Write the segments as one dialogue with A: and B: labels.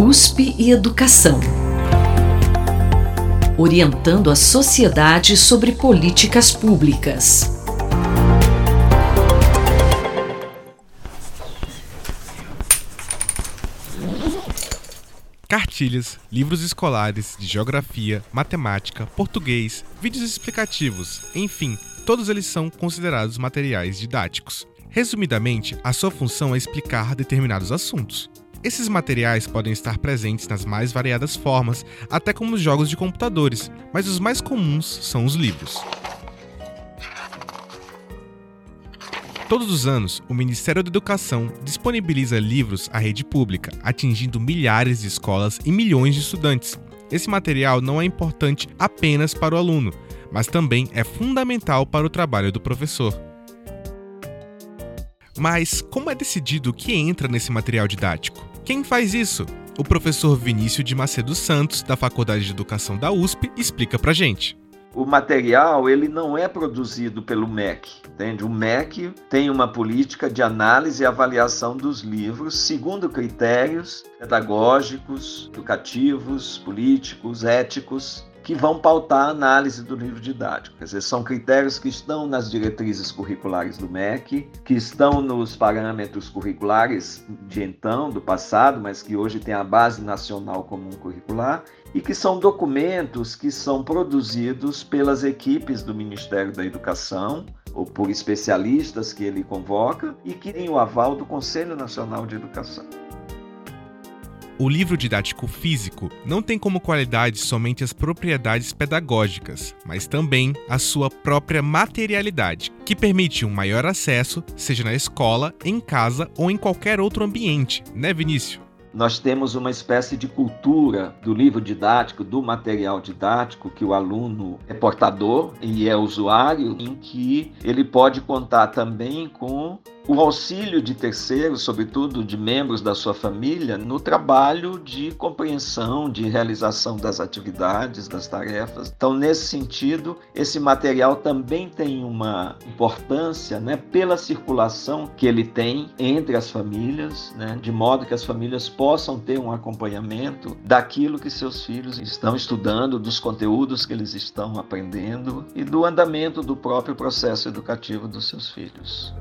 A: USP e Educação. Orientando a sociedade sobre políticas públicas.
B: Cartilhas, livros escolares de geografia, matemática, português, vídeos explicativos, enfim, todos eles são considerados materiais didáticos. Resumidamente, a sua função é explicar determinados assuntos. Esses materiais podem estar presentes nas mais variadas formas, até como os jogos de computadores, mas os mais comuns são os livros. Todos os anos, o Ministério da Educação disponibiliza livros à rede pública, atingindo milhares de escolas e milhões de estudantes. Esse material não é importante apenas para o aluno, mas também é fundamental para o trabalho do professor. Mas como é decidido o que entra nesse material didático? Quem faz isso? O professor Vinícius de Macedo Santos, da Faculdade de Educação da USP, explica pra gente.
C: O material ele não é produzido pelo MEC, entende? O MEC tem uma política de análise e avaliação dos livros segundo critérios pedagógicos, educativos, políticos, éticos que vão pautar a análise do livro didático. Quer dizer, são critérios que estão nas diretrizes curriculares do MEC, que estão nos parâmetros curriculares de então, do passado, mas que hoje tem a base nacional comum curricular, e que são documentos que são produzidos pelas equipes do Ministério da Educação ou por especialistas que ele convoca e que têm o aval do Conselho Nacional de Educação.
B: O livro didático físico não tem como qualidade somente as propriedades pedagógicas, mas também a sua própria materialidade, que permite um maior acesso, seja na escola, em casa ou em qualquer outro ambiente, né, Vinícius?
C: Nós temos uma espécie de cultura do livro didático, do material didático, que o aluno é portador e é usuário, em que ele pode contar também com o auxílio de terceiros, sobretudo de membros da sua família, no trabalho de compreensão, de realização das atividades, das tarefas. Então, nesse sentido, esse material também tem uma importância né, pela circulação que ele tem entre as famílias, né, de modo que as famílias possam ter um acompanhamento daquilo que seus filhos estão estudando, dos conteúdos que eles estão aprendendo e do andamento do próprio processo educativo dos seus filhos.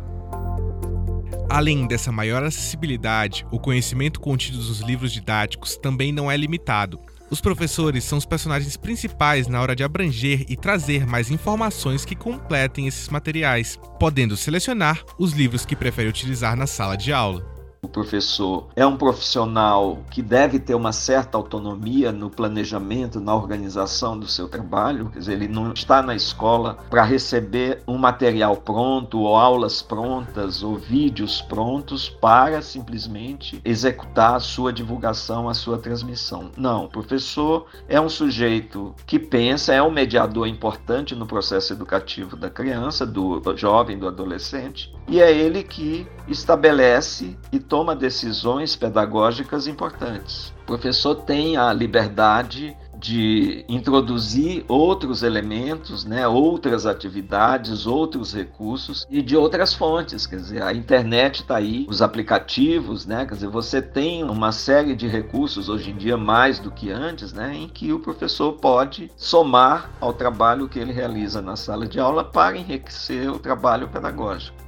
B: Além dessa maior acessibilidade, o conhecimento contido nos livros didáticos também não é limitado. Os professores são os personagens principais na hora de abranger e trazer mais informações que completem esses materiais, podendo selecionar os livros que prefere utilizar na sala de aula.
C: Professor é um profissional que deve ter uma certa autonomia no planejamento, na organização do seu trabalho, quer dizer, ele não está na escola para receber um material pronto, ou aulas prontas, ou vídeos prontos para simplesmente executar a sua divulgação, a sua transmissão. Não, o professor é um sujeito que pensa, é um mediador importante no processo educativo da criança, do jovem, do adolescente, e é ele que estabelece e toma decisões pedagógicas importantes. O professor tem a liberdade de introduzir outros elementos, né, outras atividades, outros recursos e de outras fontes, quer dizer, a internet está aí, os aplicativos, né, quer dizer, você tem uma série de recursos hoje em dia mais do que antes, né, em que o professor pode somar ao trabalho que ele realiza na sala de aula para enriquecer o trabalho pedagógico.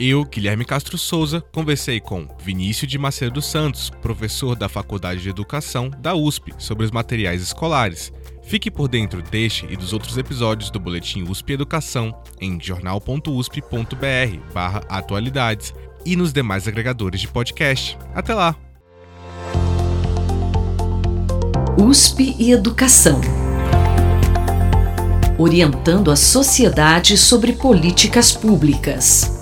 B: Eu, Guilherme Castro Souza, conversei com Vinícius de Macedo Santos, professor da Faculdade de Educação da USP, sobre os materiais escolares. Fique por dentro deste e dos outros episódios do Boletim USP Educação em jornal.usp.br/atualidades e nos demais agregadores de podcast. Até lá!
A: USP e Educação orientando a sociedade sobre políticas públicas.